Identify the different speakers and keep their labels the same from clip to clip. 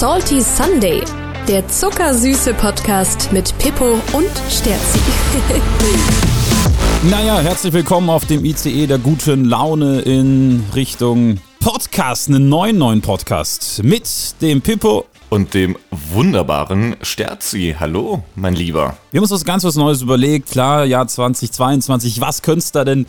Speaker 1: Salty Sunday, der zuckersüße Podcast mit Pippo und Sterzi.
Speaker 2: naja, herzlich willkommen auf dem ICE der guten Laune in Richtung Podcast, einen neuen neuen Podcast mit dem Pippo
Speaker 3: und dem wunderbaren Sterzi. Hallo, mein Lieber.
Speaker 2: Wir haben uns was ganz was Neues überlegt. Klar, Jahr 2022. Was könnte es da denn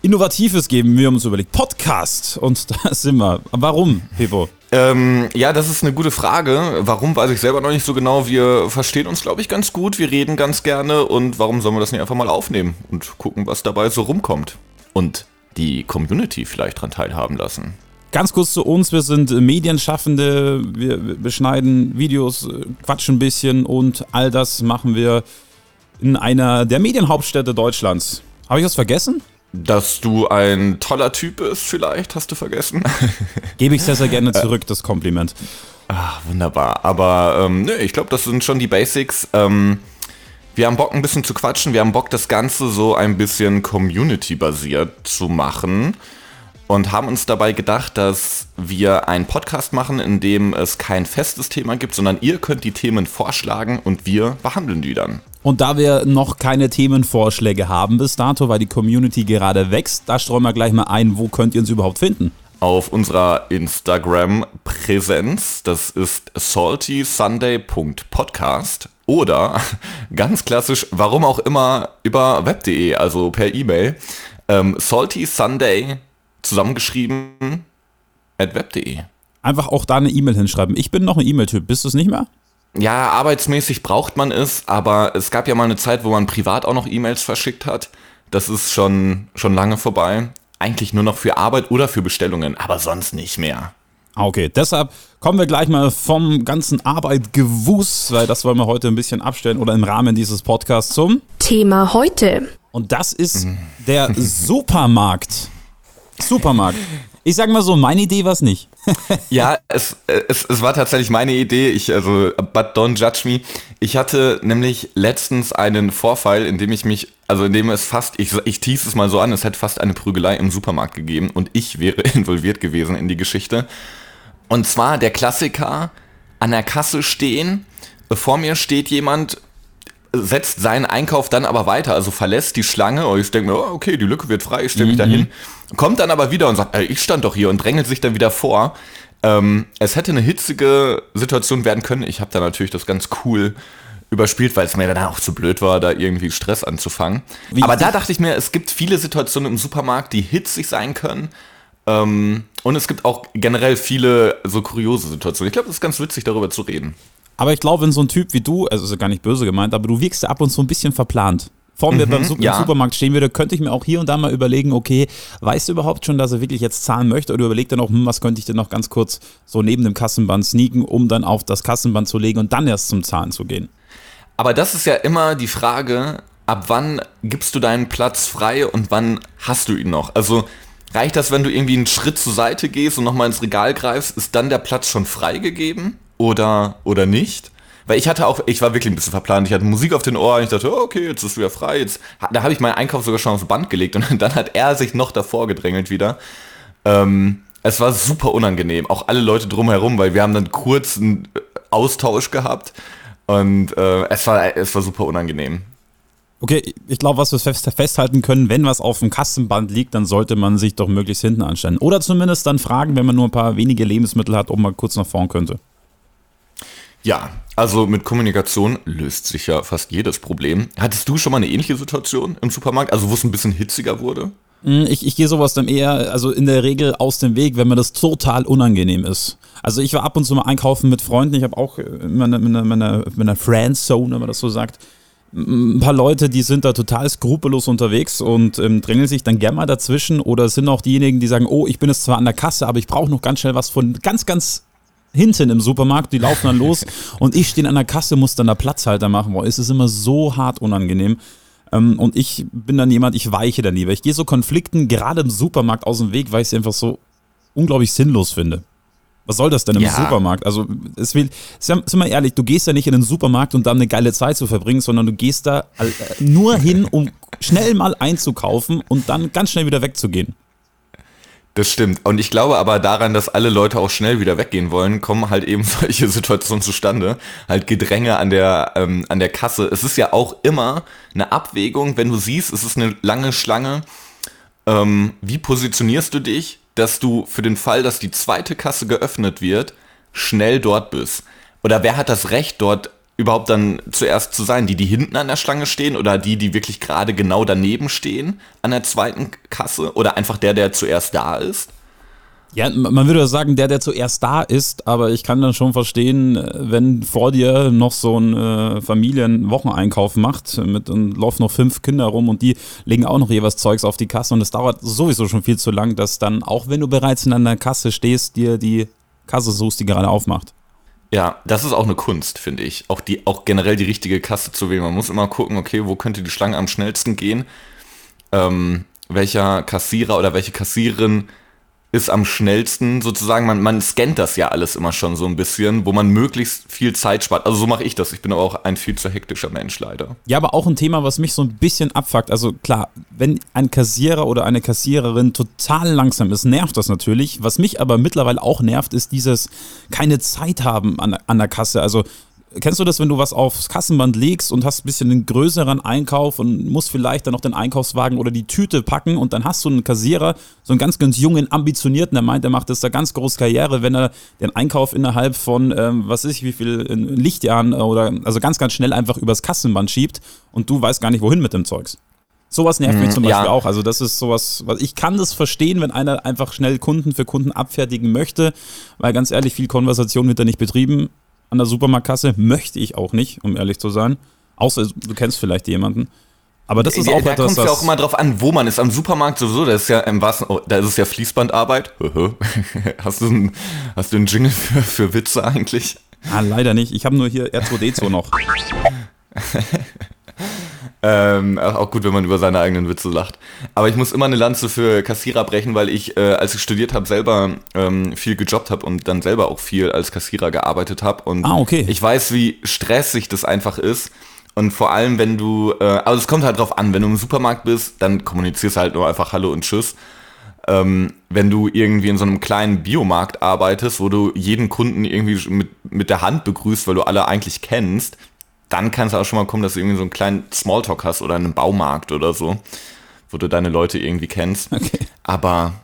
Speaker 2: Innovatives geben? Wir haben uns überlegt, Podcast. Und da sind wir. Warum, Pippo?
Speaker 3: Ähm, ja, das ist eine gute Frage. Warum weiß ich selber noch nicht so genau. Wir verstehen uns, glaube ich, ganz gut. Wir reden ganz gerne. Und warum sollen wir das nicht einfach mal aufnehmen und gucken, was dabei so rumkommt? Und die Community vielleicht daran teilhaben lassen.
Speaker 2: Ganz kurz zu uns, wir sind Medienschaffende, wir beschneiden Videos, quatschen ein bisschen und all das machen wir in einer der Medienhauptstädte Deutschlands. Habe ich was vergessen?
Speaker 3: Dass du ein toller Typ bist, vielleicht, hast du vergessen.
Speaker 2: Gebe ich sehr, sehr gerne zurück, das Kompliment.
Speaker 3: Ach, wunderbar. Aber ähm, nö, ich glaube, das sind schon die Basics. Ähm, wir haben Bock, ein bisschen zu quatschen. Wir haben Bock, das Ganze so ein bisschen community-basiert zu machen und haben uns dabei gedacht, dass wir einen Podcast machen, in dem es kein festes Thema gibt, sondern ihr könnt die Themen vorschlagen und wir behandeln die dann.
Speaker 2: Und da wir noch keine Themenvorschläge haben bis dato, weil die Community gerade wächst, da streuen wir gleich mal ein, wo könnt ihr uns überhaupt finden?
Speaker 3: Auf unserer Instagram-Präsenz, das ist saltysunday.podcast oder ganz klassisch, warum auch immer, über web.de, also per E-Mail, ähm, saltysunday.podcast zusammengeschrieben at web.de.
Speaker 2: Einfach auch da eine E-Mail hinschreiben. Ich bin noch ein E-Mail-Typ. Bist du es nicht mehr?
Speaker 3: Ja, arbeitsmäßig braucht man es, aber es gab ja mal eine Zeit, wo man privat auch noch E-Mails verschickt hat. Das ist schon, schon lange vorbei. Eigentlich nur noch für Arbeit oder für Bestellungen, aber sonst nicht mehr.
Speaker 2: Ah, okay, deshalb kommen wir gleich mal vom ganzen Arbeitgewusst, weil das wollen wir heute ein bisschen abstellen oder im Rahmen dieses Podcasts zum
Speaker 1: Thema heute.
Speaker 2: Und das ist der Supermarkt. Supermarkt. Ich sag mal so, meine Idee war es nicht.
Speaker 3: ja, es, es, es war tatsächlich meine Idee. Ich, also, but don't judge me. Ich hatte nämlich letztens einen Vorfall, in dem ich mich, also in dem es fast, ich, ich tease es mal so an, es hätte fast eine Prügelei im Supermarkt gegeben und ich wäre involviert gewesen in die Geschichte. Und zwar der Klassiker, an der Kasse stehen, vor mir steht jemand setzt seinen Einkauf dann aber weiter, also verlässt die Schlange und ich denke mir, oh, okay, die Lücke wird frei, ich stelle mich mhm. dahin. Kommt dann aber wieder und sagt, ey, ich stand doch hier und drängelt sich dann wieder vor. Ähm, es hätte eine hitzige Situation werden können. Ich habe da natürlich das ganz cool überspielt, weil es mir dann auch zu blöd war, da irgendwie Stress anzufangen. Wie aber da dachte ich mir, es gibt viele Situationen im Supermarkt, die hitzig sein können. Ähm, und es gibt auch generell viele so kuriose Situationen. Ich glaube, es ist ganz witzig, darüber zu reden.
Speaker 2: Aber ich glaube, wenn so ein Typ wie du, also ist ja gar nicht böse gemeint, aber du wirkst ja ab und zu ein bisschen verplant. Vor mir mhm, beim Super ja. Supermarkt stehen würde, könnte ich mir auch hier und da mal überlegen, okay, weißt du überhaupt schon, dass er wirklich jetzt zahlen möchte? Oder überlegt dann auch, hm, was könnte ich denn noch ganz kurz so neben dem Kassenband sneaken, um dann auf das Kassenband zu legen und dann erst zum Zahlen zu gehen?
Speaker 3: Aber das ist ja immer die Frage, ab wann gibst du deinen Platz frei und wann hast du ihn noch? Also reicht das, wenn du irgendwie einen Schritt zur Seite gehst und nochmal ins Regal greifst, ist dann der Platz schon freigegeben? Oder, oder nicht. Weil ich hatte auch, ich war wirklich ein bisschen verplant. Ich hatte Musik auf den Ohren. Ich dachte, oh, okay, jetzt ist wieder frei. Jetzt, da habe ich meinen Einkauf sogar schon aufs Band gelegt und dann hat er sich noch davor gedrängelt wieder. Ähm, es war super unangenehm. Auch alle Leute drumherum, weil wir haben dann kurz einen Austausch gehabt und äh, es, war, es war super unangenehm.
Speaker 2: Okay, ich glaube, was wir festhalten können, wenn was auf dem Kassenband liegt, dann sollte man sich doch möglichst hinten anstellen. Oder zumindest dann fragen, wenn man nur ein paar wenige Lebensmittel hat, ob man kurz nach vorn könnte.
Speaker 3: Ja, also mit Kommunikation löst sich ja fast jedes Problem. Hattest du schon mal eine ähnliche Situation im Supermarkt, also wo es ein bisschen hitziger wurde?
Speaker 2: Hm, ich, ich gehe sowas dann eher, also in der Regel aus dem Weg, wenn mir das total unangenehm ist. Also ich war ab und zu mal einkaufen mit Freunden, ich habe auch in meiner, meiner, meiner, meiner Friendzone, wenn man das so sagt, ein paar Leute, die sind da total skrupellos unterwegs und ähm, drängeln sich dann gerne mal dazwischen oder sind auch diejenigen, die sagen, oh, ich bin jetzt zwar an der Kasse, aber ich brauche noch ganz schnell was von ganz, ganz hinten im Supermarkt, die laufen dann los und ich stehe an der Kasse, muss dann da Platzhalter machen. Boah, es ist immer so hart unangenehm. Ähm, und ich bin dann jemand, ich weiche da nie, weil ich gehe so Konflikten gerade im Supermarkt aus dem Weg, weil ich sie einfach so unglaublich sinnlos finde. Was soll das denn im ja. Supermarkt? Also, es will, sind wir ehrlich, du gehst ja nicht in den Supermarkt, um da eine geile Zeit zu verbringen, sondern du gehst da äh, nur hin, um schnell mal einzukaufen und dann ganz schnell wieder wegzugehen.
Speaker 3: Das stimmt. Und ich glaube aber daran, dass alle Leute auch schnell wieder weggehen wollen, kommen halt eben solche Situationen zustande. Halt Gedränge an der, ähm, an der Kasse. Es ist ja auch immer eine Abwägung, wenn du siehst, es ist eine lange Schlange. Ähm, wie positionierst du dich, dass du für den Fall, dass die zweite Kasse geöffnet wird, schnell dort bist? Oder wer hat das Recht, dort überhaupt dann zuerst zu sein? Die, die hinten an der Schlange stehen oder die, die wirklich gerade genau daneben stehen an der zweiten Kasse? Oder einfach der, der zuerst da ist?
Speaker 2: Ja, man würde sagen, der, der zuerst da ist, aber ich kann dann schon verstehen, wenn vor dir noch so ein äh, Familienwocheneinkauf macht mit und laufen noch fünf Kinder rum und die legen auch noch jeweils Zeugs auf die Kasse und es dauert sowieso schon viel zu lang, dass dann, auch wenn du bereits in einer Kasse stehst, dir die Kasse suchst, die gerade aufmacht.
Speaker 3: Ja, das ist auch eine Kunst, finde ich. Auch, die, auch generell die richtige Kasse zu wählen. Man muss immer gucken, okay, wo könnte die Schlange am schnellsten gehen? Ähm, welcher Kassierer oder welche Kassiererin ist am schnellsten sozusagen, man, man scannt das ja alles immer schon so ein bisschen, wo man möglichst viel Zeit spart. Also so mache ich das. Ich bin aber auch ein viel zu hektischer Mensch leider.
Speaker 2: Ja, aber auch ein Thema, was mich so ein bisschen abfuckt. Also klar, wenn ein Kassierer oder eine Kassiererin total langsam ist, nervt das natürlich. Was mich aber mittlerweile auch nervt, ist dieses keine Zeit haben an, an der Kasse. Also Kennst du das, wenn du was aufs Kassenband legst und hast ein bisschen einen größeren Einkauf und musst vielleicht dann noch den Einkaufswagen oder die Tüte packen und dann hast du einen Kassierer, so einen ganz, ganz jungen, ambitionierten, der meint, der macht das da ganz groß Karriere, wenn er den Einkauf innerhalb von, ähm, was weiß ich, wie viel Lichtjahren oder, also ganz, ganz schnell einfach übers Kassenband schiebt und du weißt gar nicht, wohin mit dem Zeugs. Sowas nervt mich mhm, zum Beispiel ja. auch. Also das ist sowas, was ich kann das verstehen, wenn einer einfach schnell Kunden für Kunden abfertigen möchte, weil ganz ehrlich, viel Konversation wird da nicht betrieben an der Supermarktkasse. Möchte ich auch nicht, um ehrlich zu sein. Außer du kennst vielleicht jemanden. Aber das ist auch
Speaker 3: da, etwas. Da kommt ja auch immer drauf an, wo man ist. Am Supermarkt sowieso, da ist ja im wahrsten, oh, da ist es ja Fließbandarbeit. hast, du einen, hast du einen Jingle für, für Witze eigentlich?
Speaker 2: Ah, leider nicht. Ich habe nur hier R2D2 noch.
Speaker 3: Ähm, auch gut, wenn man über seine eigenen Witze lacht. Aber ich muss immer eine Lanze für Kassierer brechen, weil ich, äh, als ich studiert habe, selber ähm, viel gejobbt habe und dann selber auch viel als Kassierer gearbeitet habe. Und
Speaker 2: ah, okay.
Speaker 3: ich weiß, wie stressig das einfach ist. Und vor allem, wenn du, äh, also es kommt halt drauf an, wenn du im Supermarkt bist, dann kommunizierst du halt nur einfach Hallo und Tschüss. Ähm, wenn du irgendwie in so einem kleinen Biomarkt arbeitest, wo du jeden Kunden irgendwie mit, mit der Hand begrüßt, weil du alle eigentlich kennst, dann kann es auch schon mal kommen, dass du irgendwie so einen kleinen Smalltalk hast oder einen Baumarkt oder so, wo du deine Leute irgendwie kennst. Okay. Aber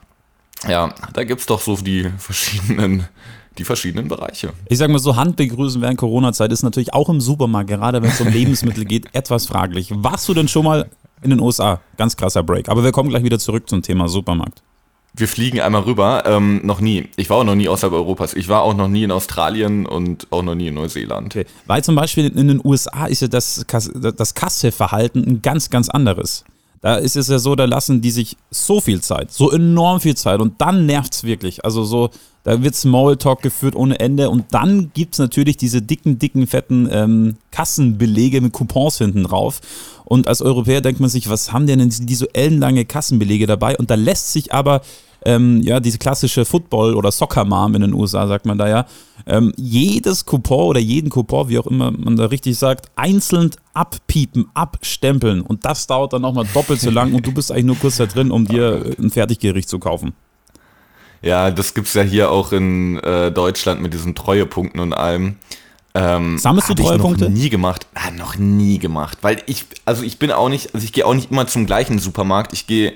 Speaker 3: ja, da gibt es doch so die verschiedenen, die verschiedenen Bereiche.
Speaker 2: Ich sag mal so, Handbegrüßen während Corona-Zeit ist natürlich auch im Supermarkt, gerade wenn es um Lebensmittel geht, etwas fraglich. Warst du denn schon mal in den USA? Ganz krasser Break. Aber wir kommen gleich wieder zurück zum Thema Supermarkt
Speaker 3: wir fliegen einmal rüber. Ähm, noch nie. Ich war auch noch nie außerhalb Europas. Ich war auch noch nie in Australien und auch noch nie in Neuseeland. Okay.
Speaker 2: Weil zum Beispiel in den USA ist ja das, das Kasseverhalten ein ganz, ganz anderes. Da ist es ja so, da lassen die sich so viel Zeit, so enorm viel Zeit und dann nervt es wirklich. Also so, da wird Smalltalk geführt ohne Ende und dann gibt es natürlich diese dicken, dicken, fetten ähm, Kassenbelege mit Coupons hinten drauf. Und als Europäer denkt man sich, was haben denn diese ellenlange Kassenbelege dabei? Und da lässt sich aber ähm, ja, diese klassische Football- oder Soccer-Mom in den USA, sagt man da ja, ähm, jedes Coupon oder jeden Coupon, wie auch immer man da richtig sagt, einzeln abpiepen, abstempeln. Und das dauert dann nochmal doppelt so lang und du bist eigentlich nur kurz da drin, um dir ein Fertiggericht zu kaufen.
Speaker 3: Ja, das gibt es ja hier auch in äh, Deutschland mit diesen Treuepunkten und allem.
Speaker 2: Ähm, Sammelst du Treuepunkte?
Speaker 3: Noch nie gemacht. Ah, noch nie gemacht. Weil ich, also ich bin auch nicht, also ich gehe auch nicht immer zum gleichen Supermarkt. Ich gehe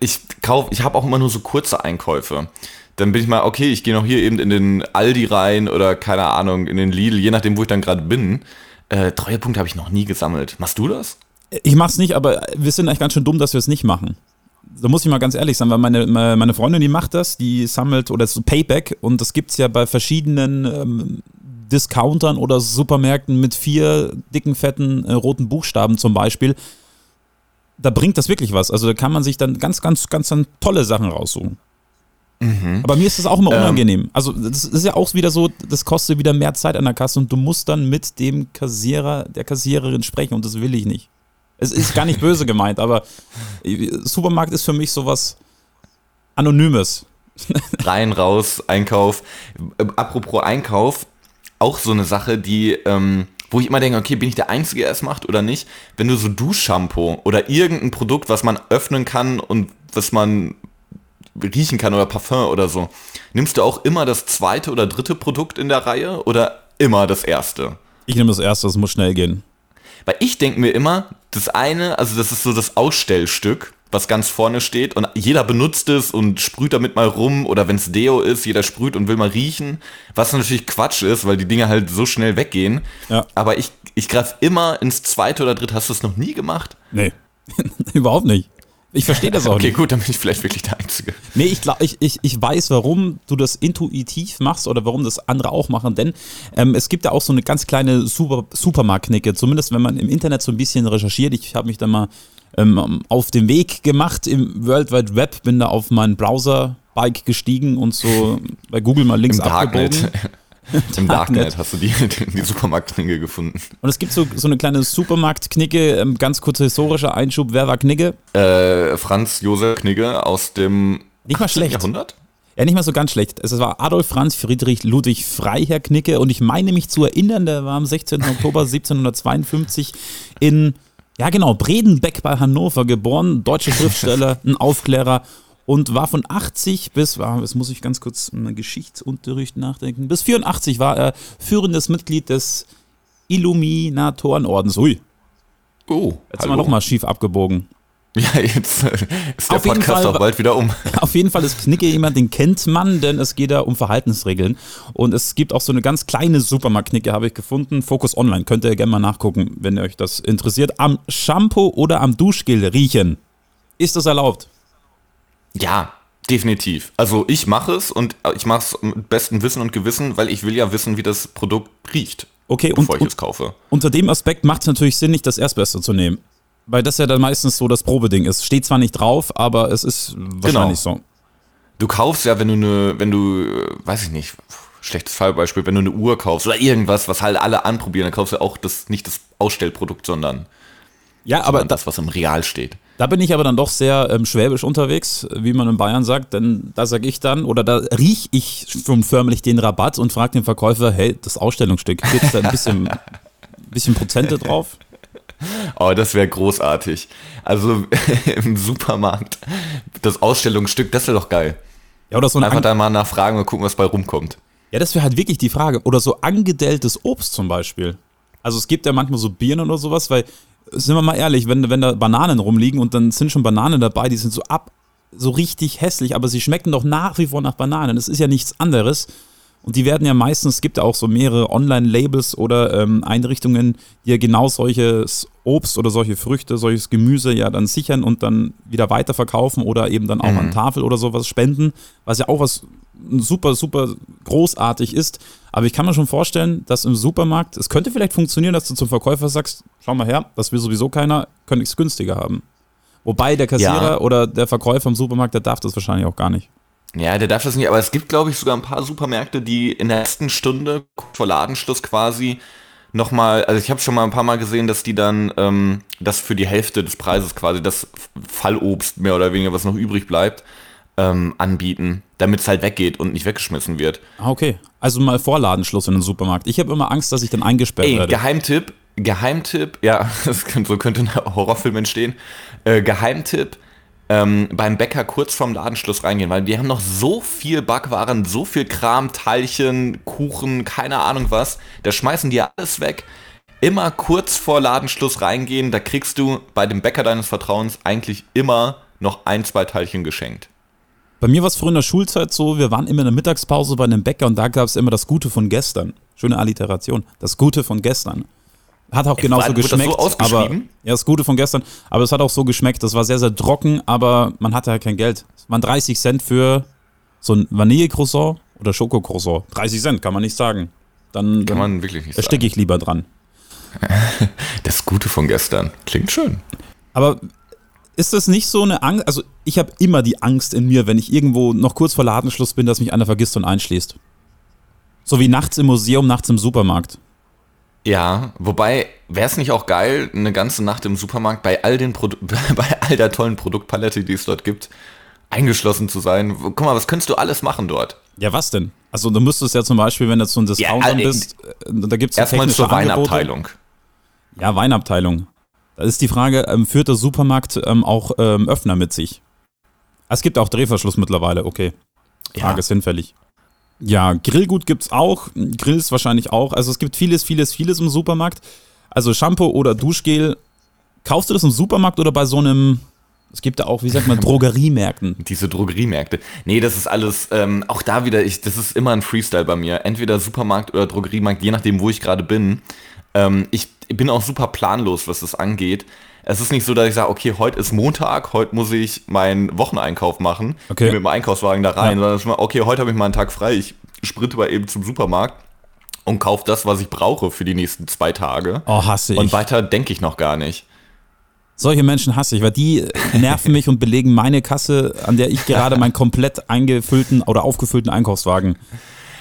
Speaker 3: ich kaufe, ich habe auch immer nur so kurze Einkäufe. Dann bin ich mal, okay, ich gehe noch hier eben in den Aldi rein oder keine Ahnung, in den Lidl, je nachdem, wo ich dann gerade bin. Äh, Treuepunkte habe ich noch nie gesammelt. Machst du das?
Speaker 2: Ich mach's nicht, aber wir sind eigentlich ganz schön dumm, dass wir es nicht machen. Da muss ich mal ganz ehrlich sein, weil meine, meine Freundin, die macht das, die sammelt oder so Payback und das gibt es ja bei verschiedenen ähm, Discountern oder Supermärkten mit vier dicken, fetten äh, roten Buchstaben zum Beispiel da bringt das wirklich was. Also da kann man sich dann ganz, ganz, ganz dann tolle Sachen raussuchen. Mhm. Aber mir ist das auch immer ähm. unangenehm. Ähm. Also das ist ja auch wieder so, das kostet wieder mehr Zeit an der Kasse und du musst dann mit dem Kassierer, der Kassiererin sprechen und das will ich nicht. Es ist gar nicht böse gemeint, aber Supermarkt ist für mich sowas Anonymes.
Speaker 3: Rein, raus, Einkauf. Apropos Einkauf, auch so eine Sache, die ähm, wo ich immer denke, okay, bin ich der Einzige, der es macht oder nicht? Wenn du so Duschshampoo oder irgendein Produkt, was man öffnen kann und was man riechen kann oder Parfum oder so. Nimmst du auch immer das zweite oder dritte Produkt in der Reihe oder immer das erste?
Speaker 2: Ich nehme das erste, es muss schnell gehen.
Speaker 3: Weil ich denke mir immer, das eine, also das ist so das Ausstellstück, was ganz vorne steht und jeder benutzt es und sprüht damit mal rum oder wenn es Deo ist, jeder sprüht und will mal riechen, was natürlich Quatsch ist, weil die Dinge halt so schnell weggehen.
Speaker 2: Ja.
Speaker 3: Aber ich, ich greife immer ins zweite oder dritte. Hast du es noch nie gemacht?
Speaker 2: Nee, überhaupt nicht. Ich verstehe das auch
Speaker 3: Okay,
Speaker 2: nicht.
Speaker 3: gut, dann bin ich vielleicht wirklich der Einzige.
Speaker 2: Nee, ich, glaub, ich, ich, ich weiß, warum du das intuitiv machst oder warum das andere auch machen, denn ähm, es gibt ja auch so eine ganz kleine Super, Supermarkt-Knicke, zumindest wenn man im Internet so ein bisschen recherchiert. Ich habe mich da mal ähm, auf den Weg gemacht im World Wide Web, bin da auf mein Browser-Bike gestiegen und so bei Google mal links abgebogen.
Speaker 3: Im Darknet hast du die, die Supermarktklinge gefunden.
Speaker 2: Und es gibt so, so eine kleine Supermarkt-Knicke, ähm, ganz kurzer historischer Einschub. Wer war Knigge?
Speaker 3: Äh, Franz Josef Knigge aus dem
Speaker 2: Nicht mal
Speaker 3: 18.
Speaker 2: schlecht.
Speaker 3: Jahrhundert?
Speaker 2: Ja, nicht mal so ganz schlecht. Es war Adolf Franz Friedrich Ludwig Freiherr Knicke und ich meine mich zu erinnern, der war am 16. Oktober 1752 in, ja genau, Bredenbeck bei Hannover geboren, deutscher Schriftsteller, ein Aufklärer und war von 80 bis, war, jetzt muss ich ganz kurz im Geschichtsunterricht nachdenken, bis 84 war er führendes Mitglied des Illuminatorenordens. Ui,
Speaker 3: Oh,
Speaker 2: jetzt sind wir nochmal schief abgebogen.
Speaker 3: Ja, jetzt äh, ist der
Speaker 2: Auf jeden
Speaker 3: Podcast
Speaker 2: Fall-
Speaker 3: auch bald wieder um.
Speaker 2: Auf jeden Fall ist Knicke jemand, den kennt man, denn es geht da um Verhaltensregeln. Und es gibt auch so eine ganz kleine Supermarkt-Knicke, habe ich gefunden. Focus Online, könnt ihr gerne mal nachgucken, wenn euch das interessiert. Am Shampoo oder am Duschgel riechen. Ist das erlaubt?
Speaker 3: Ja, definitiv. Also ich mache es und ich mache es mit bestem Wissen und Gewissen, weil ich will ja wissen, wie das Produkt riecht,
Speaker 2: Okay, und,
Speaker 3: bevor ich
Speaker 2: und
Speaker 3: es kaufe.
Speaker 2: unter dem Aspekt macht es natürlich Sinn, nicht das Erstbeste zu nehmen. Weil das ja dann meistens so das Probeding ist. Steht zwar nicht drauf, aber es ist wahrscheinlich so.
Speaker 3: Du kaufst ja, wenn du eine, wenn du, äh, weiß ich nicht, schlechtes Fallbeispiel, wenn du eine Uhr kaufst oder irgendwas, was halt alle anprobieren, dann kaufst du auch das, nicht das Ausstellprodukt, sondern,
Speaker 2: Ja, aber
Speaker 3: sondern
Speaker 2: da,
Speaker 3: das, was im Real steht.
Speaker 2: Da bin ich aber dann doch sehr ähm, schwäbisch unterwegs, wie man in Bayern sagt, denn da sage ich dann, oder da riech ich schon förmlich den Rabatt und frage den Verkäufer, hey, das Ausstellungsstück, gibt es da ein bisschen, bisschen Prozente drauf?
Speaker 3: Oh, das wäre großartig. Also im Supermarkt, das Ausstellungsstück, das wäre doch geil.
Speaker 2: Ja, oder so ein
Speaker 3: Einfach
Speaker 2: An
Speaker 3: da mal nachfragen und gucken, was bei rumkommt.
Speaker 2: ja, das wäre halt wirklich die Frage. Oder so angedelltes Obst zum Beispiel. Also es gibt ja manchmal so Birnen oder sowas, weil, sind wir mal ehrlich, wenn, wenn da Bananen rumliegen und dann sind schon Bananen dabei, die sind so ab, so richtig hässlich, aber sie schmecken doch nach wie vor nach Bananen. Das ist ja nichts anderes. Und die werden ja meistens, es gibt ja auch so mehrere Online-Labels oder ähm, Einrichtungen, die ja genau solches Obst oder solche Früchte, solches Gemüse ja dann sichern und dann wieder weiterverkaufen oder eben dann auch an Tafel oder sowas spenden, was ja auch was super, super großartig ist. Aber ich kann mir schon vorstellen, dass im Supermarkt, es könnte vielleicht funktionieren, dass du zum Verkäufer sagst, schau mal her, das will sowieso keiner, könnte ich es günstiger haben. Wobei der Kassierer
Speaker 3: Ja.
Speaker 2: oder der Verkäufer im Supermarkt, der darf das wahrscheinlich auch gar nicht.
Speaker 3: Ja, der darf das nicht, aber es gibt, glaube ich, sogar ein paar Supermärkte, die in der letzten Stunde vor Ladenschluss quasi nochmal, also ich habe schon mal ein paar Mal gesehen, dass die dann ähm, das für die Hälfte des Preises quasi, das Fallobst mehr oder weniger, was noch übrig bleibt, ähm, anbieten, damit es halt weggeht und nicht weggeschmissen wird.
Speaker 2: Ah, okay. Also mal Vorladenschluss in den Supermarkt. Ich habe immer Angst, dass ich dann eingesperrt
Speaker 3: Ey,
Speaker 2: werde.
Speaker 3: Geheimtipp, Geheimtipp, ja, das könnte, so könnte ein Horrorfilm entstehen. Äh, Geheimtipp, ähm, beim Bäcker kurz vorm Ladenschluss reingehen, weil die haben noch so viel Backwaren, so viel Kram, Teilchen, Kuchen, keine Ahnung was. Da schmeißen die alles weg. Immer kurz vor Ladenschluss reingehen, da kriegst du bei dem Bäcker deines Vertrauens eigentlich immer noch ein, zwei Teilchen geschenkt.
Speaker 2: Bei mir war es früher in der Schulzeit so, wir waren immer in der Mittagspause bei einem Bäcker und da gab es immer das Gute von gestern. Schöne Alliteration. Das Gute von gestern. Hat auch genauso
Speaker 3: war- wurde das so
Speaker 2: geschmeckt. aber, ja, das Gute von gestern. Aber es hat auch so geschmeckt. Das war sehr, sehr trocken, aber man hatte halt kein Geld. Es waren 30 Cent für so ein Vanille-Croissant oder Schoko-Croissant. 30 Cent, kann man nicht sagen. Dann,
Speaker 3: Kann man wirklich nicht sagen.
Speaker 2: ich lieber dran.
Speaker 3: Das Gute von gestern. Klingt schön.
Speaker 2: Aber ist das nicht so eine Angst? Also, ich habe immer die Angst in mir, wenn ich irgendwo noch kurz vor Ladenschluss bin, dass mich einer vergisst und einschließt. So wie nachts im Museum, nachts im Supermarkt.
Speaker 3: Ja, wobei, wäre es nicht auch geil, eine ganze Nacht im Supermarkt bei all den Produ bei all der tollen Produktpalette, die es dort gibt, eingeschlossen zu sein? Guck mal, was könntest du alles machen dort?
Speaker 2: Ja, was denn? Also, du müsstest ja zum Beispiel, wenn du so ein Discounter
Speaker 3: äh,
Speaker 2: bist, äh, da gibt es so
Speaker 3: Erstmal zur. Weinabteilung.
Speaker 2: Ja, Weinabteilung. Da ist die Frage, ähm, führt der Supermarkt ähm, auch ähm, Öffner mit sich? Es gibt auch Drehverschluss mittlerweile, okay. Frage
Speaker 3: Ja.
Speaker 2: ist hinfällig. Ja, Grillgut gibt's auch, Grills wahrscheinlich auch. Also es gibt vieles, vieles, vieles im Supermarkt. Also Shampoo oder Duschgel. Kaufst du das im Supermarkt oder bei so einem, es gibt da auch, wie sagt man, Drogeriemärkten?
Speaker 3: Diese Drogeriemärkte. Nee, das ist alles, ähm, auch da wieder, ich, das ist immer ein Freestyle bei mir. Entweder Supermarkt oder Drogeriemarkt, je nachdem, wo ich gerade bin. Ähm, ich bin auch super planlos, was das angeht. Es ist nicht so, dass ich sage, okay, heute ist Montag, heute muss ich meinen Wocheneinkauf machen.
Speaker 2: Okay.
Speaker 3: Mit dem Einkaufswagen da rein.
Speaker 2: Ja.
Speaker 3: Sondern okay, heute habe ich mal einen Tag frei. Ich sprinte mal eben zum Supermarkt und kaufe das, was ich brauche für die nächsten zwei Tage.
Speaker 2: Oh, hasse ich.
Speaker 3: Und weiter denke ich noch gar nicht.
Speaker 2: Solche Menschen hasse ich, weil die nerven mich und belegen meine Kasse, an der ich gerade meinen komplett eingefüllten oder aufgefüllten Einkaufswagen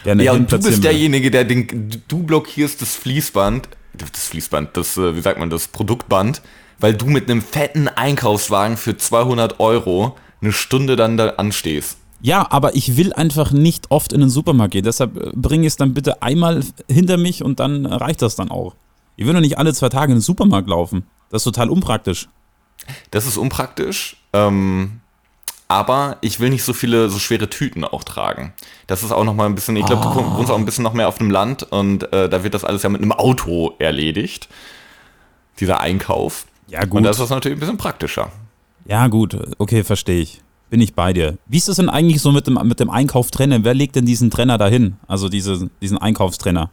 Speaker 2: gerne
Speaker 3: Ja, und du bist derjenige, der den, du blockierst das Fließband, das Fließband, das, äh, wie sagt man, das Produktband, weil du mit einem fetten Einkaufswagen für 200 Euro eine Stunde dann da anstehst.
Speaker 2: Ja, aber ich will einfach nicht oft in den Supermarkt gehen. Deshalb äh, bring es dann bitte einmal hinter mich und dann reicht das dann auch. Ich will doch nicht alle zwei Tage in den Supermarkt laufen. Das ist total unpraktisch.
Speaker 3: Das ist unpraktisch, ähm, aber ich will nicht so viele, so schwere Tüten auch tragen. Das ist auch noch mal ein bisschen, ich glaube, du komm- wohnst auch ein bisschen noch mehr auf dem Land und äh, da wird das alles ja mit einem Auto erledigt, dieser Einkauf.
Speaker 2: Ja, gut.
Speaker 3: Und das ist natürlich ein bisschen praktischer.
Speaker 2: Ja, gut, okay, verstehe ich. Bin ich bei dir. Wie ist es denn eigentlich so mit dem, mit dem Einkaufstrenner? Wer legt denn diesen Trenner dahin? Also diese, diesen Einkaufstrenner?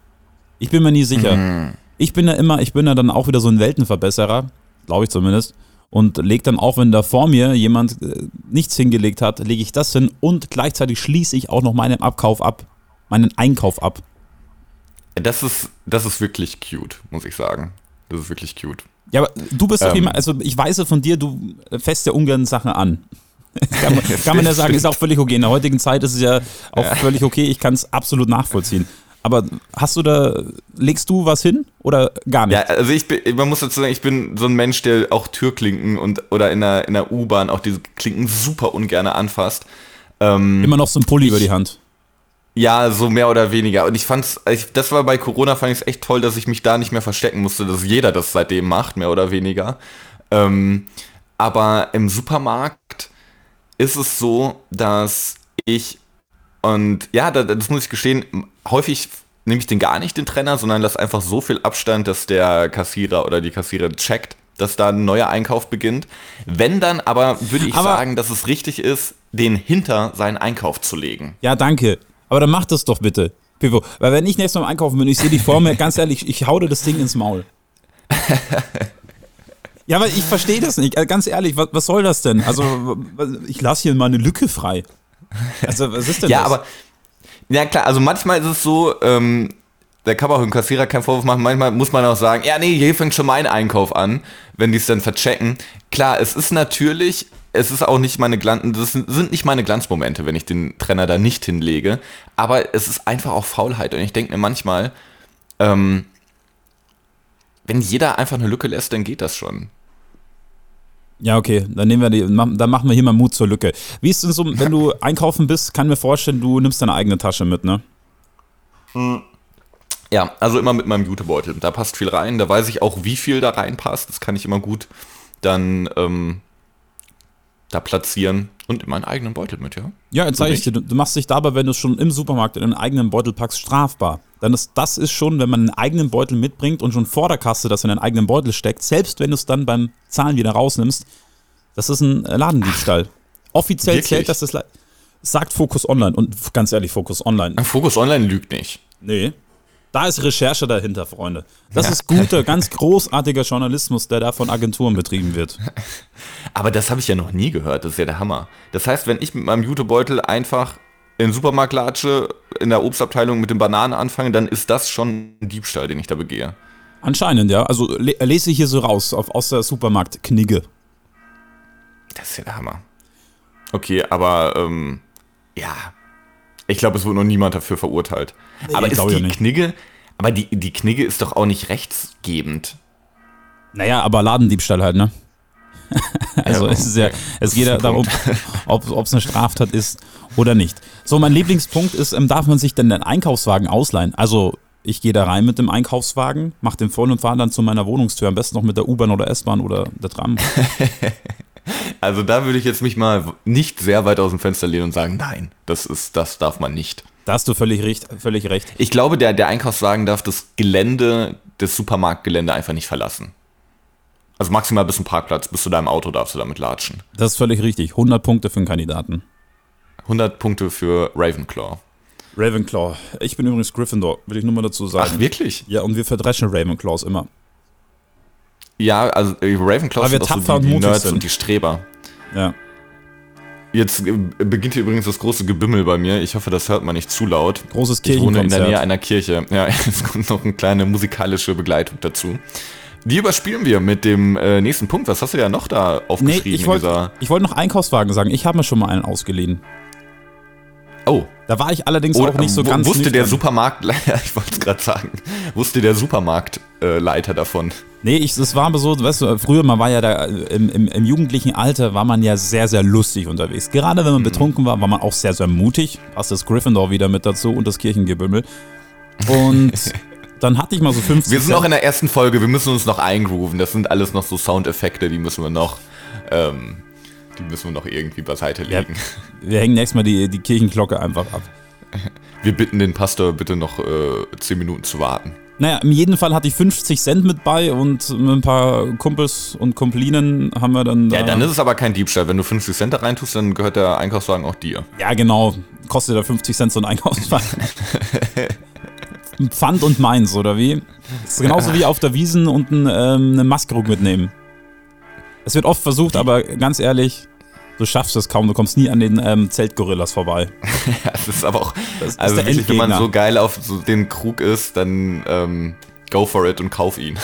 Speaker 2: Ich bin mir nie sicher. Ich bin ja immer, ich bin ja dann auch wieder so ein Weltenverbesserer, glaube ich zumindest. Und leg dann auch, wenn da vor mir jemand äh, nichts hingelegt hat, lege ich das hin und gleichzeitig schließe ich auch noch meinen Abkauf ab. Meinen Einkauf ab.
Speaker 3: Das ist, das ist wirklich cute, muss ich sagen. Das ist wirklich cute.
Speaker 2: Ja, aber du bist doch
Speaker 3: Ähm.
Speaker 2: jemand, also ich weiß ja von dir, du fässt ja ungern Sachen an. kann, man, kann man ja sagen, ist auch völlig okay. In der heutigen Zeit ist es ja auch völlig okay. Ich kann es absolut nachvollziehen. Aber hast du da, legst du was hin oder gar nicht?
Speaker 3: Ja, also ich bin, man muss dazu sagen, ich bin so ein Mensch, der auch Türklinken und oder in der, in der U-Bahn auch diese Klinken super ungern anfasst. Ähm,
Speaker 2: Immer noch so ein Pulli über die Hand.
Speaker 3: ja, so mehr oder weniger. Und ich fand's, ich, das war bei Corona fand ich es echt toll, dass ich mich da nicht mehr verstecken musste, dass jeder das seitdem macht, mehr oder weniger. Ähm, aber im Supermarkt ist es so, dass ich und ja, da- das muss ich gestehen, häufig nehme ich den gar nicht, den Trenner, sondern lass einfach so viel Abstand, dass der Kassierer oder die Kassiererin checkt, dass da ein neuer Einkauf beginnt. Wenn dann aber, würde ich
Speaker 2: Aber-
Speaker 3: sagen, dass es richtig ist, den hinter seinen Einkauf zu legen.
Speaker 2: Ja, danke. Aber dann mach das doch bitte. Pivo. Weil wenn ich nächstes Mal einkaufen bin, ich sehe die vor mir, ganz ehrlich, ich hau dir das Ding ins Maul. Ja, aber ich verstehe das nicht. Also Ganz ehrlich, was, was soll das denn? Also, ich lasse hier mal eine Lücke frei. Also, was ist denn
Speaker 3: Ja,
Speaker 2: das?
Speaker 3: aber, ja klar, also manchmal ist es so, ähm, da kann man auch dem Kassierer keinen Vorwurf machen, manchmal muss man auch sagen, ja nee, hier fängt schon mein Einkauf an, wenn die es dann verchecken. Klar, es ist natürlich, es ist auch nicht meine Glanz, das sind sind nicht meine Glanzmomente, wenn ich den Trenner da nicht hinlege, aber es ist einfach auch Faulheit und ich denke mir manchmal, ähm, wenn jeder einfach eine Lücke lässt, dann geht das schon.
Speaker 2: Ja, okay, dann nehmen wir die, dann machen wir hier mal Mut zur Lücke. Wie ist denn so, wenn du einkaufen bist, kann mir vorstellen, du nimmst deine eigene Tasche mit, ne?
Speaker 3: Ja, also immer mit meinem Jutebeutel. Da passt viel rein. Da weiß ich auch, wie viel da reinpasst. Das kann ich immer gut dann ähm, da platzieren. Und in meinen eigenen Beutel mit, ja.
Speaker 2: Ja, jetzt sage ich dir, du, machst dich dabei, wenn du es schon im Supermarkt in einen eigenen Beutel packst, strafbar. Dann ist das ist schon, wenn man einen eigenen Beutel mitbringt und schon vor der Kasse das in einen eigenen Beutel steckt, selbst wenn du es dann beim Zahlen wieder rausnimmst, das ist ein Ladendiebstahl. Offiziell
Speaker 3: wirklich?
Speaker 2: zählt das, das sagt Focus Online und ganz ehrlich, Focus Online.
Speaker 3: Focus Online lügt nicht.
Speaker 2: Nee. Da ist Recherche dahinter, Freunde. Das ist guter, ganz großartiger Journalismus, der da von Agenturen betrieben wird.
Speaker 3: Aber das habe ich ja noch nie gehört. Das ist ja der Hammer. Das heißt, wenn ich mit meinem Jutebeutel einfach in den Supermarkt latsche, in der Obstabteilung mit den Bananen anfange, dann ist das schon ein Diebstahl, den ich da begehe.
Speaker 2: Anscheinend, ja. Also le lese ich hier so raus auf, aus der Supermarkt-Knigge.
Speaker 3: Das ist ja der Hammer. Okay, aber ähm, ja, ich glaube, es wurde noch niemand dafür verurteilt. aber ist die. Knigge, aber die, die Knigge ist doch auch nicht rechtsgebend.
Speaker 2: Naja, aber Ladendiebstahl halt, ne? also
Speaker 3: Ja,
Speaker 2: es ist ja, es geht ja darum, ob es eine Straftat ist oder nicht. So, mein Lieblingspunkt ist, ähm, darf man sich denn den Einkaufswagen ausleihen? Also ich gehe da rein mit dem Einkaufswagen, mache den voll und fahre dann zu meiner Wohnungstür, am besten noch mit der U-Bahn oder S-Bahn oder der Tram.
Speaker 3: Also da würde ich jetzt mich mal nicht sehr weit aus dem Fenster lehnen und sagen, nein, das ist, das darf man nicht.
Speaker 2: Da hast du völlig recht. Völlig recht.
Speaker 3: Ich glaube, der, der Einkaufswagen darf das Gelände, das Supermarktgelände einfach nicht verlassen. Also maximal bis zum Parkplatz, bis zu deinem Auto darfst du damit latschen.
Speaker 2: Das ist völlig richtig. 100 Punkte für einen Kandidaten.
Speaker 3: 100 Punkte für Ravenclaw.
Speaker 2: Ravenclaw. Ich bin übrigens Gryffindor, will ich nur mal dazu sagen.
Speaker 3: Ach, wirklich?
Speaker 2: Ja, und wir verdreschen Ravenclaws immer.
Speaker 3: Ja, also äh, Ravenclaws sind auch so
Speaker 2: und
Speaker 3: die, die Nerds
Speaker 2: sind.
Speaker 3: und die Streber.
Speaker 2: Ja.
Speaker 3: Jetzt äh, beginnt hier übrigens das große Gebimmel bei mir. Ich hoffe, das hört man nicht zu laut.
Speaker 2: Großes
Speaker 3: Ich wohne in der
Speaker 2: Kirchenkonzert.
Speaker 3: Nähe einer Kirche. Ja, es kommt noch eine kleine musikalische Begleitung dazu. Die überspielen wir mit dem äh, nächsten Punkt. Was hast du ja noch da
Speaker 2: Nee,
Speaker 3: aufgeschrieben
Speaker 2: ich
Speaker 3: in
Speaker 2: wollte
Speaker 3: dieser.
Speaker 2: ich wollte noch Einkaufswagen sagen. Ich habe mir schon mal einen ausgeliehen.
Speaker 3: Oh,
Speaker 2: Da war ich allerdings
Speaker 3: Oder,
Speaker 2: auch nicht so ganz
Speaker 3: wusste der
Speaker 2: nüchtern.
Speaker 3: Supermarktleiter, ich wollte es gerade sagen, wusste der Supermarktleiter äh, davon?
Speaker 2: Nee, ich, das war aber so, weißt du, früher, man war ja da, im, im, im jugendlichen Alter war man ja sehr, sehr lustig unterwegs. Gerade wenn man
Speaker 3: Mhm.
Speaker 2: betrunken war, war man auch sehr, sehr mutig. Passt das Gryffindor wieder mit dazu und das Kirchengebümmel. Und dann hatte ich mal so 50
Speaker 3: Wir sind noch in der ersten Folge, wir müssen uns noch eingrooven. Das sind alles noch so Soundeffekte, die müssen wir noch, ähm, die müssen wir noch irgendwie beiseite
Speaker 2: Ja.
Speaker 3: legen.
Speaker 2: Wir hängen nächstes Mal die, die Kirchenglocke einfach ab.
Speaker 3: Wir bitten den Pastor bitte noch äh, 10 Minuten zu warten.
Speaker 2: Naja, in jedem Fall hatte ich 50 Cent mit bei und mit ein paar Kumpels und Kumplinen haben wir dann.
Speaker 3: Ja,
Speaker 2: da-
Speaker 3: dann ist es aber kein Diebstahl. Wenn du 50 Cent da reintust, dann gehört der Einkaufswagen auch dir.
Speaker 2: Ja, genau. Kostet ja 50 Cent so ein Einkaufswagen. Pfand und meins, oder wie? Das ist genauso wie auf der Wiesen und ein, ähm, eine Maskerung mitnehmen. Es wird oft versucht, aber ganz ehrlich, du schaffst es kaum. Du kommst nie an den ähm, Zeltgorillas vorbei.
Speaker 3: Das ist aber auch,
Speaker 2: ist
Speaker 3: also wirklich, wenn man so geil auf so den Krug ist, dann ähm, go for it und kauf ihn.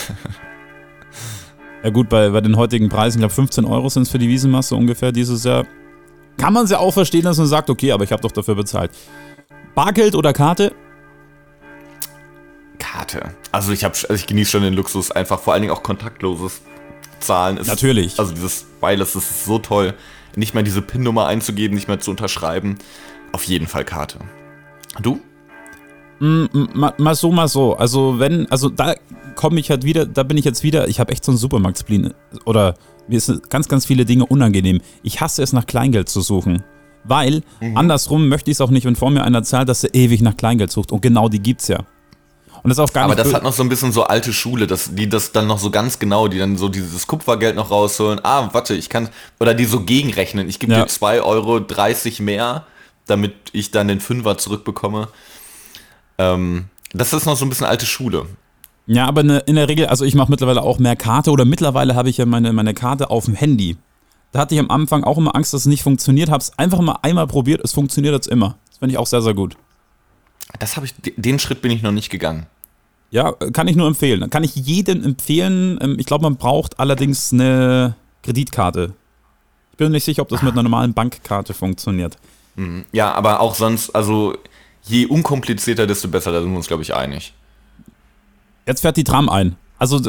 Speaker 2: Ja gut, bei, bei den heutigen Preisen, ich glaube 15 Euro sind es für die Wiesenmasse ungefähr dieses Jahr. Kann man es ja auch verstehen, dass man sagt, okay, aber ich habe doch dafür bezahlt. Bargeld oder Karte?
Speaker 3: Karte. Also ich habe, also ich genieße schon den Luxus, einfach vor allen Dingen auch kontaktloses Zahlen. Ist,
Speaker 2: Natürlich.
Speaker 3: Also dieses Wireless das ist so toll. Nicht mal diese PIN-Nummer einzugeben, nicht mehr zu unterschreiben. Auf jeden Fall Karte. Du?
Speaker 2: Mm, mm, Mal, mal so, mal so. Also wenn, also da komme ich halt wieder, da bin ich jetzt wieder, ich habe echt so einen Supermarktspleen. Oder mir sind ganz, ganz viele Dinge unangenehm. Ich hasse es, nach Kleingeld zu suchen. Weil, andersrum möchte ich es auch nicht, wenn vor mir einer zahlt, dass er ewig nach Kleingeld sucht. Und genau die gibt's ja. Und das ist auch gar
Speaker 3: Aber
Speaker 2: nicht
Speaker 3: das hat noch so ein bisschen so alte Schule, dass die das dann noch so ganz genau, die dann so dieses Kupfergeld noch rausholen. Ah, warte, ich kann, oder die so gegenrechnen. Ich gebe
Speaker 2: Ja.
Speaker 3: dir 2,30 Euro mehr, damit ich dann den Fünfer zurückbekomme. Ähm, das ist noch so ein bisschen alte Schule.
Speaker 2: Ja, aber ne, in der Regel, also ich mache mittlerweile auch mehr Karte oder mittlerweile habe ich ja meine, meine Karte auf dem Handy. Da hatte ich am Anfang auch immer Angst, dass es nicht funktioniert. Habe es einfach mal einmal probiert, es funktioniert jetzt immer. Das finde ich auch sehr, sehr gut.
Speaker 3: Das habe ich, den Schritt bin ich noch nicht gegangen.
Speaker 2: Ja, kann ich nur empfehlen. Kann ich jedem empfehlen. Ähm, Ich glaube, man braucht allerdings eine Kreditkarte. Ich bin mir nicht sicher, ob das mit einer normalen Bankkarte funktioniert.
Speaker 3: Ja, aber auch sonst, also je unkomplizierter, desto besser, da sind wir uns, glaube ich, einig.
Speaker 2: Jetzt fährt die Tram ein. Also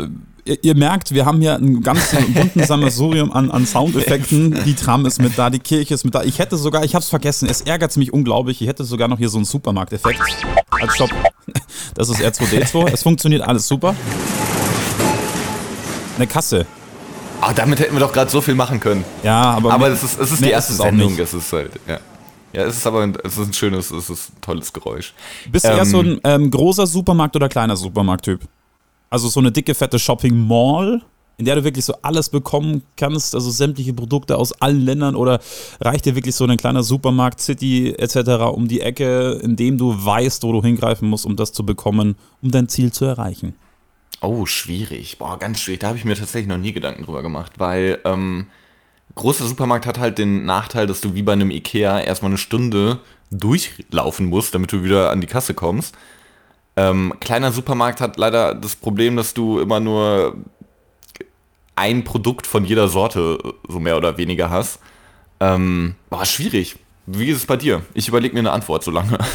Speaker 2: ihr, ihr merkt, wir haben hier ein ganz bunten Sammelsurium an, an Soundeffekten. Die Tram ist mit da, die Kirche ist mit da. Ich hätte sogar, ich habe es vergessen, es ärgert mich unglaublich. Ich hätte sogar noch hier so einen Supermarkteffekt. Halt, stopp. Das ist R2D2. Es funktioniert alles super. Eine Kasse.
Speaker 3: Ah, damit hätten wir doch gerade so viel machen können.
Speaker 2: Ja, aber,
Speaker 3: Aber es ist, es ist
Speaker 2: Nee,
Speaker 3: die
Speaker 2: ist
Speaker 3: erste
Speaker 2: auch
Speaker 3: Sendung, es ist halt, ja. Ja, es ist aber ein, es ist ein schönes, es ist ein tolles Geräusch.
Speaker 2: bist du eher
Speaker 3: ähm,
Speaker 2: so ein ähm, großer Supermarkt oder kleiner Supermarkttyp? Also so eine dicke, fette Shopping Mall, in der du wirklich so alles bekommen kannst, also sämtliche Produkte aus allen Ländern oder reicht dir wirklich so ein kleiner Supermarkt, City etc. um die Ecke, in dem du weißt, wo du hingreifen musst, um das zu bekommen, um dein Ziel zu erreichen?
Speaker 3: Oh, schwierig. Boah, ganz schwierig. Da habe ich mir tatsächlich noch nie Gedanken drüber gemacht, weil ähm, großer Supermarkt hat halt den Nachteil, dass du wie bei einem Ikea erstmal eine Stunde durchlaufen musst, damit du wieder an die Kasse kommst. Ähm, kleiner Supermarkt hat leider das Problem, dass du immer nur ein Produkt von jeder Sorte so mehr oder weniger hast. Ähm, boah, schwierig. Wie ist es bei dir? Ich überlege mir eine Antwort so lange.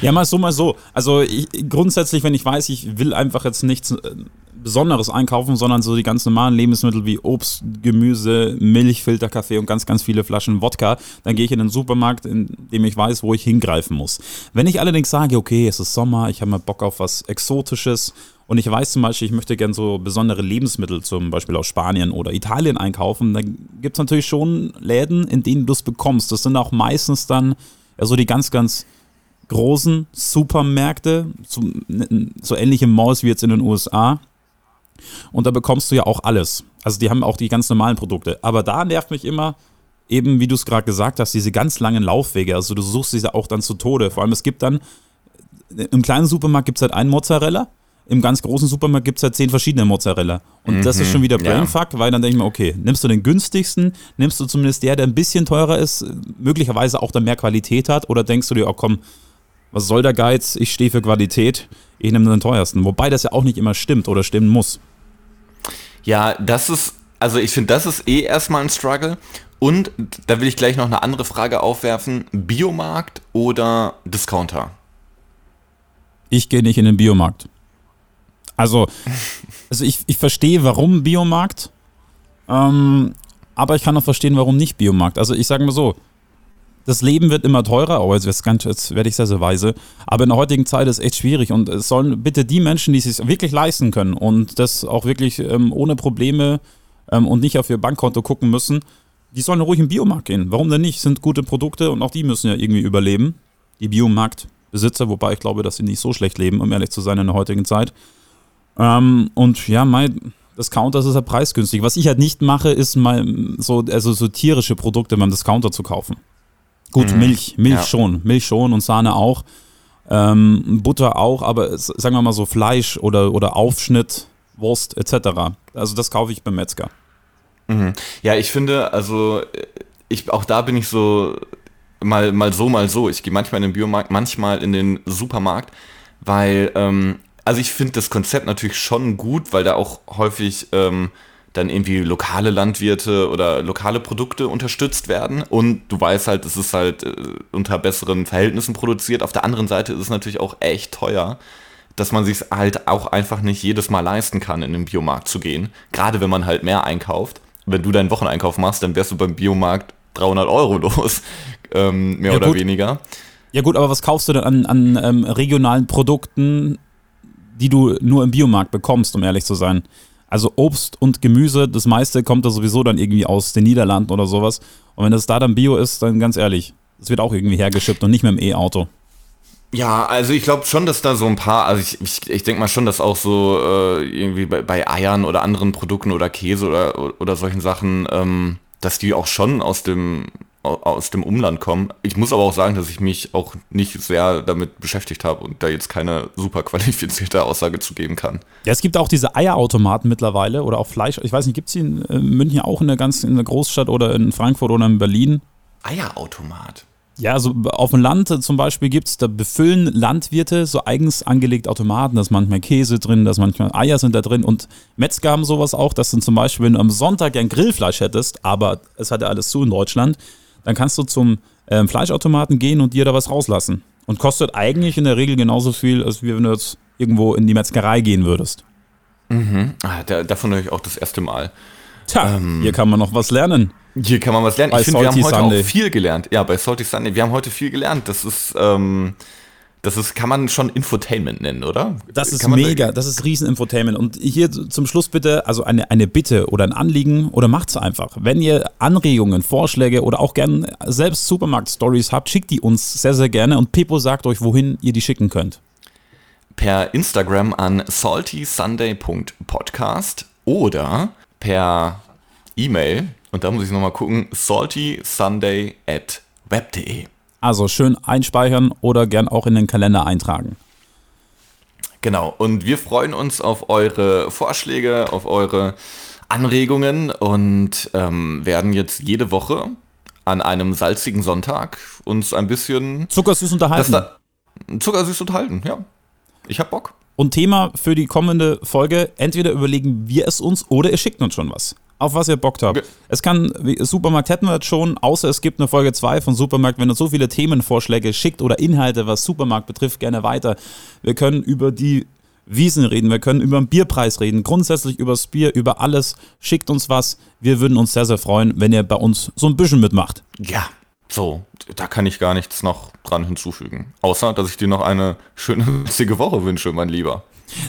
Speaker 2: Ja, mal so, mal so. Also ich, grundsätzlich, wenn ich weiß, ich will einfach jetzt nichts äh, Besonderes einkaufen, sondern so die ganz normalen Lebensmittel wie Obst, Gemüse, Milch, Filterkaffee und ganz, ganz viele Flaschen Wodka, dann gehe ich in den Supermarkt, in dem ich weiß, wo ich hingreifen muss. Wenn ich allerdings sage, okay, es ist Sommer, ich habe mal Bock auf was Exotisches und ich weiß zum Beispiel, ich möchte gerne so besondere Lebensmittel, zum Beispiel aus Spanien oder Italien einkaufen, dann gibt es natürlich schon Läden, in denen du es bekommst. Das sind auch meistens dann ja, so die ganz, ganz großen Supermärkte, so, so ähnliche Malls wie jetzt in den USA. Und da bekommst du ja auch alles. Also die haben auch die ganz normalen Produkte. Aber da nervt mich immer, eben wie du es gerade gesagt hast, diese ganz langen Laufwege. Also du suchst diese auch dann zu Tode. Vor allem es gibt dann, im kleinen Supermarkt gibt es halt einen Mozzarella, im ganz großen Supermarkt gibt es halt zehn verschiedene Mozzarella. Und mhm, das ist mhm. schon wieder Brainfuck, ja. weil dann denke ich mir, okay, nimmst du den günstigsten, nimmst du zumindest der, der ein bisschen teurer ist, möglicherweise auch dann mehr Qualität hat, oder denkst du dir, oh komm, was soll der Geiz? Ich stehe für Qualität, ich nehme den teuersten. Wobei das ja auch nicht immer stimmt oder stimmen muss.
Speaker 3: Ja, das ist, also ich finde, das ist eh erstmal ein Struggle. Und da will ich gleich noch eine andere Frage aufwerfen. Biomarkt oder Discounter?
Speaker 2: Ich gehe nicht in den Biomarkt. Also, also ich, ich verstehe, warum Biomarkt, ähm, aber ich kann auch verstehen, warum nicht Biomarkt. Also ich sage mal so, das Leben wird immer teurer, oh, jetzt, jetzt werde ich sehr, sehr weise, aber in der heutigen Zeit ist es echt schwierig und es sollen bitte die Menschen, die es sich wirklich leisten können und das auch wirklich ähm, ohne Probleme ähm, und nicht auf ihr Bankkonto gucken müssen, die sollen ruhig im Biomarkt gehen. Warum denn nicht? Sind gute Produkte und auch die müssen ja irgendwie überleben. Die Biomarktbesitzer, wobei ich glaube, dass sie nicht so schlecht leben, um ehrlich zu sein in der heutigen Zeit. Ähm, und ja, mein Discounter ist ja preisgünstig. Was ich halt nicht mache, ist mal so, also so tierische Produkte beim Discounter zu kaufen. Gut, mhm. Milch, Milch ja. schon, Milch schon und Sahne auch. Ähm, Butter auch, aber sagen wir mal so Fleisch oder, oder Aufschnitt, Wurst etc. Also das kaufe ich beim Metzger.
Speaker 3: Mhm. Ja, ich finde, also ich auch da bin ich so mal, mal so, mal so. Ich gehe manchmal in den Biomarkt, manchmal in den Supermarkt, weil, ähm, also ich finde das Konzept natürlich schon gut, weil da auch häufig ähm, dann irgendwie lokale Landwirte oder lokale Produkte unterstützt werden. Und du weißt halt, es ist halt äh, unter besseren Verhältnissen produziert. Auf der anderen Seite ist es natürlich auch echt teuer, dass man sich halt auch einfach nicht jedes Mal leisten kann, in den Biomarkt zu gehen. Gerade wenn man halt mehr einkauft. Wenn du deinen Wocheneinkauf machst, dann wärst du beim Biomarkt 300 Euro los, ähm, mehr ja, oder gut. weniger.
Speaker 2: Ja gut, aber was kaufst du denn an, an ähm, regionalen Produkten, die du nur im Biomarkt bekommst, um ehrlich zu sein? Also Obst und Gemüse, das meiste kommt da sowieso dann irgendwie aus den Niederlanden oder sowas. Und wenn das da dann Bio ist, dann ganz ehrlich, das wird auch irgendwie hergeschippt und nicht mit dem E-Auto.
Speaker 3: Ja, also ich glaube schon, dass da so ein paar, also ich, ich, ich denke mal schon, dass auch so äh, irgendwie bei, bei, Eiern oder anderen Produkten oder Käse oder, oder solchen Sachen, ähm, dass die auch schon aus dem aus dem Umland kommen. Ich muss aber auch sagen, dass ich mich auch nicht sehr damit beschäftigt habe und da jetzt keine super qualifizierte Aussage zu geben kann.
Speaker 2: Ja, es gibt auch diese Eierautomaten mittlerweile oder auch Fleisch. Ich weiß nicht, gibt es die in äh, München auch in der ganzen in der Großstadt oder in Frankfurt oder in Berlin?
Speaker 3: Eierautomat.
Speaker 2: Ja, also auf dem Land zum Beispiel gibt es, da befüllen Landwirte so eigens angelegt Automaten, da ist manchmal Käse drin, da ist manchmal Eier sind da drin und Metzger haben sowas auch, dass du zum Beispiel, wenn du am Sonntag gern Grillfleisch hättest, aber es hat ja alles zu in Deutschland, dann kannst du zum ähm, Fleischautomaten gehen und dir da was rauslassen. Und kostet eigentlich in der Regel genauso viel, als wenn du jetzt irgendwo in die Metzgerei gehen würdest.
Speaker 3: Mhm. Ah, da, davon höre ich auch das erste Mal.
Speaker 2: Tja, ähm, hier kann man noch was lernen.
Speaker 3: Hier kann man was lernen. Bei ich finde, wir haben heute Sunday. auch viel gelernt. Ja, bei Salty Sunday. Wir haben heute viel gelernt. Das ist, ähm, das ist, kann man schon Infotainment nennen, oder?
Speaker 2: Das ist mega, das ist Riesen-Infotainment. Und hier zum Schluss bitte, also eine, eine Bitte oder ein Anliegen oder macht's einfach. Wenn ihr Anregungen, Vorschläge oder auch gern selbst Supermarkt-Stories habt, schickt die uns sehr, sehr gerne und Pippo sagt euch, wohin ihr die schicken könnt.
Speaker 3: Per Instagram an saltysunday.podcast oder per E-Mail, und da muss ich nochmal gucken, saltysunday at web.de.
Speaker 2: Also schön einspeichern oder gern auch in den Kalender eintragen.
Speaker 3: Genau, und wir freuen uns auf eure Vorschläge, auf eure Anregungen und ähm, werden jetzt jede Woche an einem salzigen Sonntag uns ein bisschen
Speaker 2: zuckersüß unterhalten. Da,
Speaker 3: zuckersüß unterhalten, ja. Ich hab Bock.
Speaker 2: Und Thema für die kommende Folge, entweder überlegen wir es uns oder ihr schickt uns schon was auf was ihr Bock habt. Es kann, Supermarkt hätten wir jetzt schon, außer es gibt eine Folge 2 von Supermarkt, wenn ihr so viele Themenvorschläge schickt oder Inhalte, was Supermarkt betrifft, gerne weiter. Wir können über die Wiesen reden, wir können über den Bierpreis reden, grundsätzlich über das Bier, über alles. Schickt uns was. Wir würden uns sehr, sehr freuen, wenn ihr bei uns so ein bisschen mitmacht.
Speaker 3: Ja, so, da kann ich gar nichts noch dran hinzufügen. Außer, dass ich dir noch eine schöne, witzige Woche wünsche, mein Lieber.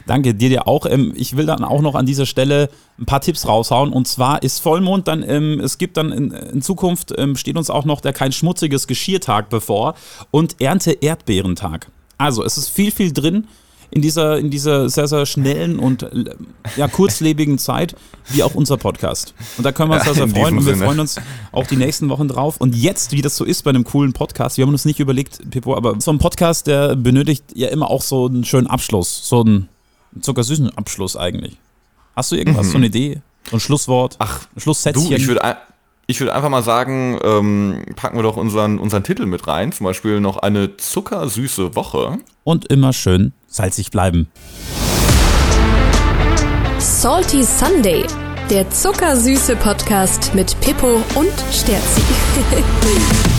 Speaker 2: Danke, dir dir auch. Ähm, ich will dann auch noch an dieser Stelle ein paar Tipps raushauen. Und zwar ist Vollmond dann, ähm, es gibt dann in, Zukunft, ähm, steht uns auch noch der kein schmutziges Geschirrtag bevor und Ernte Erdbeerentag. Also es ist viel, viel drin in dieser, in dieser sehr, sehr schnellen und ja, kurzlebigen Zeit, wie auch unser Podcast. Und da können wir uns ja, sehr, sehr freuen und wir Sinne. freuen uns auch die nächsten Wochen drauf. Und jetzt, wie das so ist bei einem coolen Podcast, wir haben uns nicht überlegt, Pippo, aber so ein Podcast, der benötigt ja immer auch so einen schönen Abschluss, so einen zuckersüßen Abschluss eigentlich. Hast du irgendwas, mhm. so eine Idee, so ein Schlusswort,
Speaker 3: Ach, ein Schlusssätzchen? Du, ich würde ich würde einfach mal sagen, ähm, packen wir doch unseren, unseren Titel mit rein. Zum Beispiel noch eine zuckersüße Woche.
Speaker 2: Und immer schön salzig bleiben.
Speaker 1: Salty Sunday, der zuckersüße Podcast mit Pippo und Sterzi.